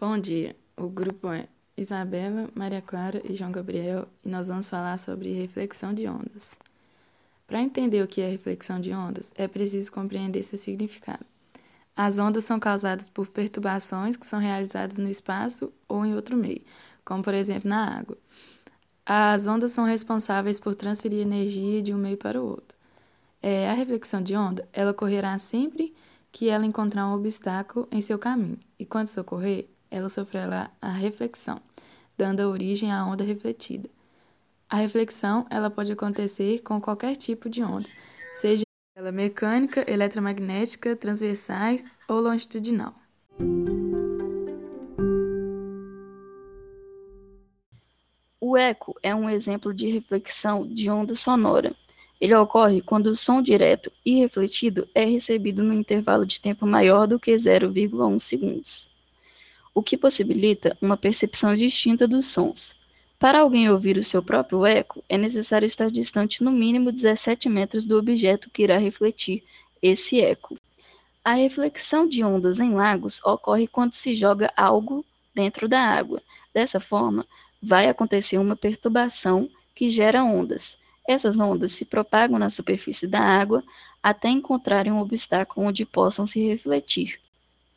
Bom dia, o grupo é Isabela, Maria Clara e João Gabriel e nós vamos falar sobre reflexão de ondas. Para entender o que é reflexão de ondas, é preciso compreender seu significado. As ondas são causadas por perturbações que são realizadas no espaço ou em outro meio, como por exemplo na água. As ondas são responsáveis por transferir energia de um meio para o outro. É, a reflexão de onda ela ocorrerá sempre que ela encontrar um obstáculo em seu caminho, e quando isso ocorrer, ela sofrerá a reflexão, dando origem à onda refletida. A reflexão ela pode acontecer com qualquer tipo de onda, seja ela mecânica, eletromagnética, transversais ou longitudinal. O eco é um exemplo de reflexão de onda sonora. Ele ocorre quando o som direto e refletido é recebido num intervalo de tempo maior do que 0,1 segundos o que possibilita uma percepção distinta dos sons. Para alguém ouvir o seu próprio eco, é necessário estar distante no mínimo 17 metros do objeto que irá refletir esse eco. A reflexão de ondas em lagos ocorre quando se joga algo dentro da água. Dessa forma, vai acontecer uma perturbação que gera ondas. Essas ondas se propagam na superfície da água até encontrarem um obstáculo onde possam se refletir.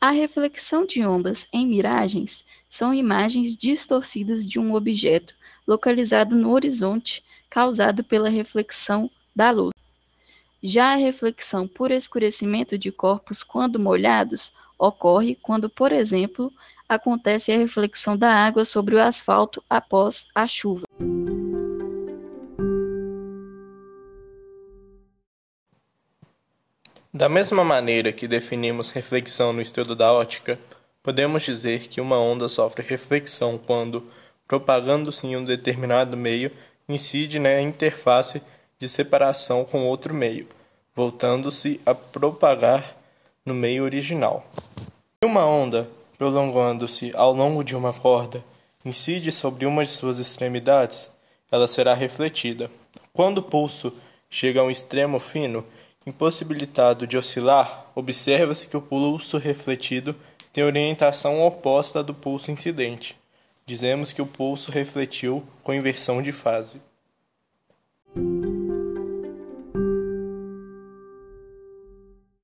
A reflexão de ondas em miragens são imagens distorcidas de um objeto localizado no horizonte causado pela reflexão da luz. Já a reflexão por escurecimento de corpos quando molhados ocorre quando, por exemplo, acontece a reflexão da água sobre o asfalto após a chuva. Da mesma maneira que definimos reflexão no estudo da ótica, podemos dizer que uma onda sofre reflexão quando, propagando-se em um determinado meio, incide na interface de separação com outro meio, voltando-se a propagar no meio original. Uma onda, prolongando-se ao longo de uma corda, incide sobre uma de suas extremidades, ela será refletida. Quando o pulso chega a um extremo fino, Impossibilitado de oscilar, observa-se que o pulso refletido tem orientação oposta do pulso incidente. Dizemos que o pulso refletiu com inversão de fase.